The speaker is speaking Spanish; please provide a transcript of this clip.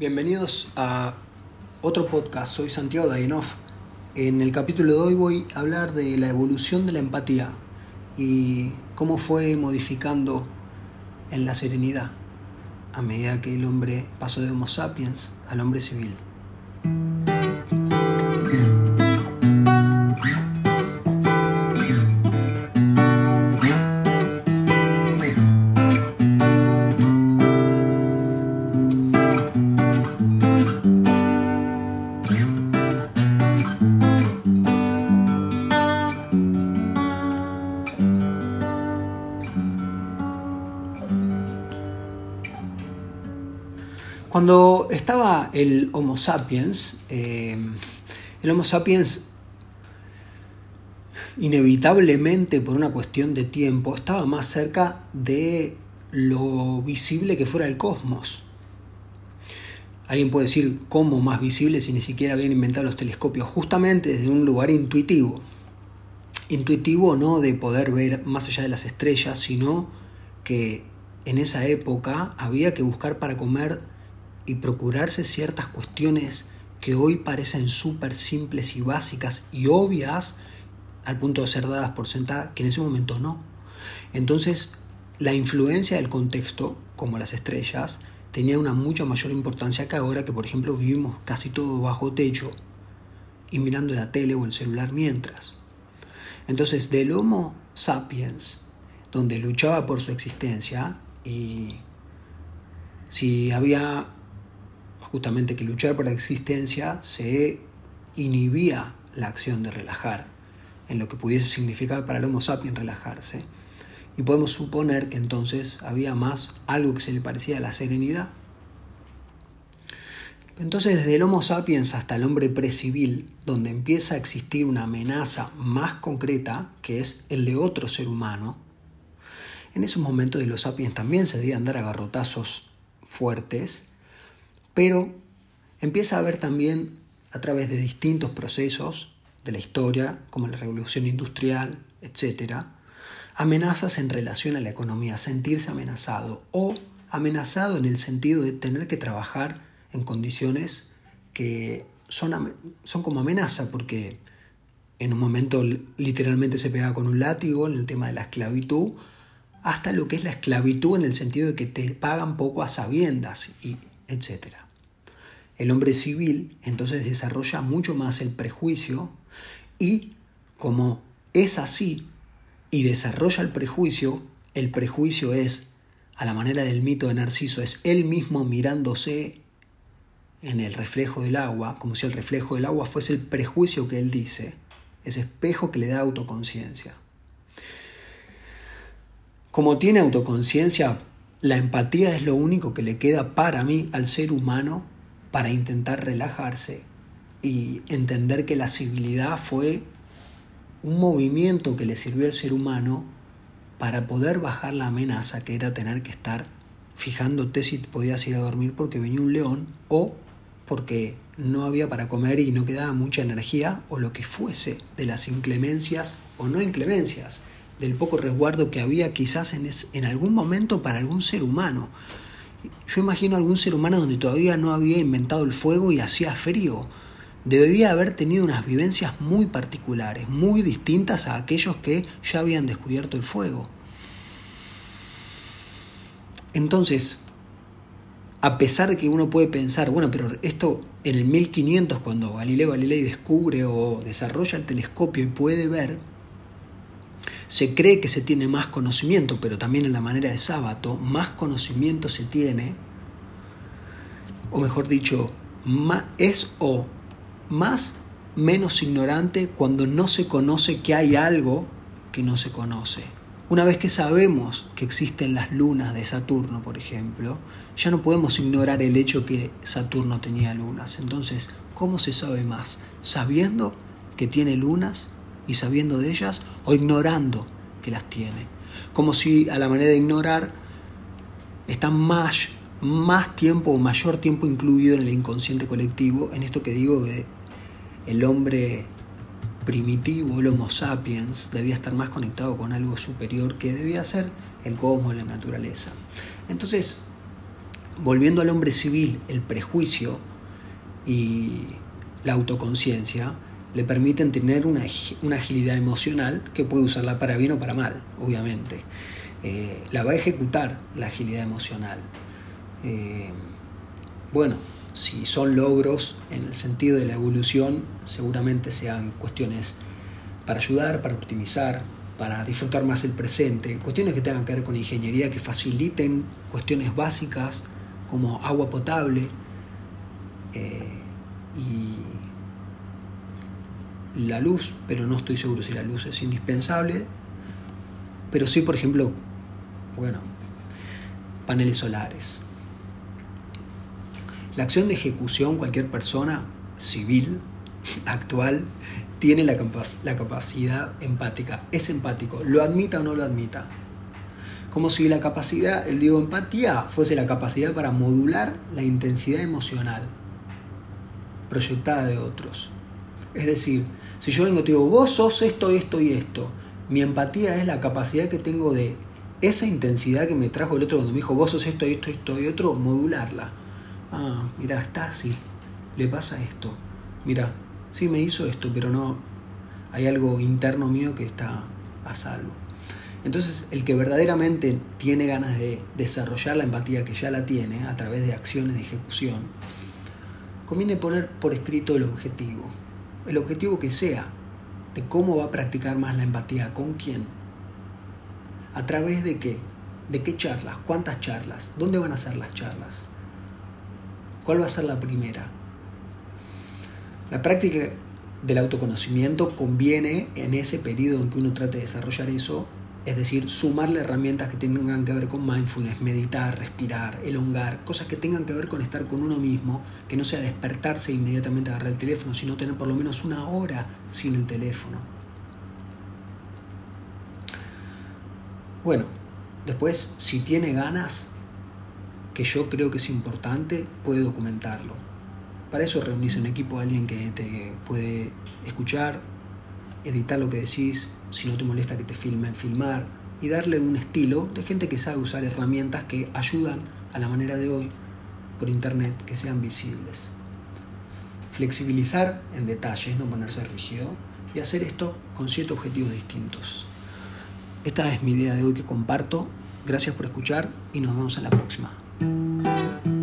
Bienvenidos a otro podcast, soy Santiago Dainov. En el capítulo de hoy voy a hablar de la evolución de la empatía y cómo fue modificando en la serenidad a medida que el hombre pasó de Homo sapiens al hombre civil. Cuando estaba el Homo sapiens, eh, el Homo sapiens inevitablemente por una cuestión de tiempo estaba más cerca de lo visible que fuera el cosmos. Alguien puede decir cómo más visible si ni siquiera habían inventado los telescopios, justamente desde un lugar intuitivo. Intuitivo no de poder ver más allá de las estrellas, sino que en esa época había que buscar para comer y procurarse ciertas cuestiones que hoy parecen súper simples y básicas y obvias al punto de ser dadas por sentada, que en ese momento no. Entonces, la influencia del contexto, como las estrellas, tenía una mucha mayor importancia que ahora que, por ejemplo, vivimos casi todo bajo techo y mirando la tele o el celular mientras. Entonces, del Homo sapiens, donde luchaba por su existencia y si había justamente que luchar por la existencia se inhibía la acción de relajar, en lo que pudiese significar para el Homo sapiens relajarse. Y podemos suponer que entonces había más algo que se le parecía a la serenidad. Entonces desde el Homo sapiens hasta el hombre precivil, donde empieza a existir una amenaza más concreta, que es el de otro ser humano, en esos momentos de los sapiens también se debían dar agarrotazos fuertes, pero empieza a haber también a través de distintos procesos de la historia, como la revolución industrial, etc., amenazas en relación a la economía, sentirse amenazado o amenazado en el sentido de tener que trabajar en condiciones que son, son como amenaza, porque en un momento literalmente se pega con un látigo en el tema de la esclavitud, hasta lo que es la esclavitud en el sentido de que te pagan poco a sabiendas, y etc. El hombre civil entonces desarrolla mucho más el prejuicio y como es así y desarrolla el prejuicio, el prejuicio es, a la manera del mito de Narciso, es él mismo mirándose en el reflejo del agua, como si el reflejo del agua fuese el prejuicio que él dice, ese espejo que le da autoconciencia. Como tiene autoconciencia, la empatía es lo único que le queda para mí al ser humano para intentar relajarse y entender que la civilidad fue un movimiento que le sirvió al ser humano para poder bajar la amenaza que era tener que estar fijándote si podías ir a dormir porque venía un león o porque no había para comer y no quedaba mucha energía o lo que fuese de las inclemencias o no inclemencias, del poco resguardo que había quizás en, en algún momento para algún ser humano. Yo imagino algún ser humano donde todavía no había inventado el fuego y hacía frío. Debía haber tenido unas vivencias muy particulares, muy distintas a aquellos que ya habían descubierto el fuego. Entonces, a pesar de que uno puede pensar, bueno, pero esto en el 1500, cuando Galileo Galilei descubre o desarrolla el telescopio y puede ver, se cree que se tiene más conocimiento, pero también en la manera de sábado, más conocimiento se tiene, o mejor dicho, es o más menos ignorante cuando no se conoce que hay algo que no se conoce. Una vez que sabemos que existen las lunas de Saturno, por ejemplo, ya no podemos ignorar el hecho que Saturno tenía lunas. Entonces, ¿cómo se sabe más? ¿Sabiendo que tiene lunas y sabiendo de ellas o ignorando que las tiene. Como si a la manera de ignorar está más, más tiempo o mayor tiempo incluido en el inconsciente colectivo, en esto que digo de el hombre primitivo, el Homo sapiens, debía estar más conectado con algo superior que debía ser el cosmos, la naturaleza. Entonces, volviendo al hombre civil, el prejuicio y la autoconciencia le permiten tener una, agilidad emocional que puede usarla para bien o para mal, obviamente. Eh, la va a ejecutar la agilidad emocional. Eh, bueno, si son logros en el sentido de la evolución, seguramente sean cuestiones para ayudar, para optimizar, para disfrutar más el presente, cuestiones que tengan que ver con ingeniería, que faciliten cuestiones básicas como agua potable eh, y la luz, pero no estoy seguro si la luz es indispensable, pero sí, por ejemplo, bueno, paneles solares. La acción de ejecución, cualquier persona civil actual tiene la, la capacidad empática, es empático, lo admita o no lo admita. Como si la capacidad, el digo empatía, fuese la capacidad para modular la intensidad emocional proyectada de otros. Es decir, si yo vengo y te digo, vos sos esto, esto y esto, mi empatía es la capacidad que tengo de esa intensidad que me trajo el otro cuando me dijo, vos sos esto, esto, esto y otro, modularla. Ah, mira, está así, le pasa esto. Mira, sí me hizo esto, pero no, hay algo interno mío que está a salvo. Entonces, el que verdaderamente tiene ganas de desarrollar la empatía que ya la tiene a través de acciones de ejecución, conviene poner por escrito el objetivo el objetivo que sea, de cómo va a practicar más la empatía, con quién, a través de qué, de qué charlas, cuántas charlas, dónde van a ser las charlas, cuál va a ser la primera. La práctica del autoconocimiento conviene en ese periodo en que uno trate de desarrollar eso es decir, sumarle herramientas que tengan que ver con mindfulness, meditar, respirar, elongar, cosas que tengan que ver con estar con uno mismo, que no sea despertarse e inmediatamente agarrar el teléfono, sino tener por lo menos una hora sin el teléfono. Bueno, después, si tiene ganas, que yo creo que es importante, puede documentarlo. Para eso reunirse un equipo, alguien que te puede escuchar, editar lo que decís, si no te molesta que te filmen, filmar y darle un estilo de gente que sabe usar herramientas que ayudan a la manera de hoy por internet que sean visibles. Flexibilizar en detalles, no ponerse rígido y hacer esto con siete objetivos distintos. Esta es mi idea de hoy que comparto. Gracias por escuchar y nos vemos en la próxima. うん。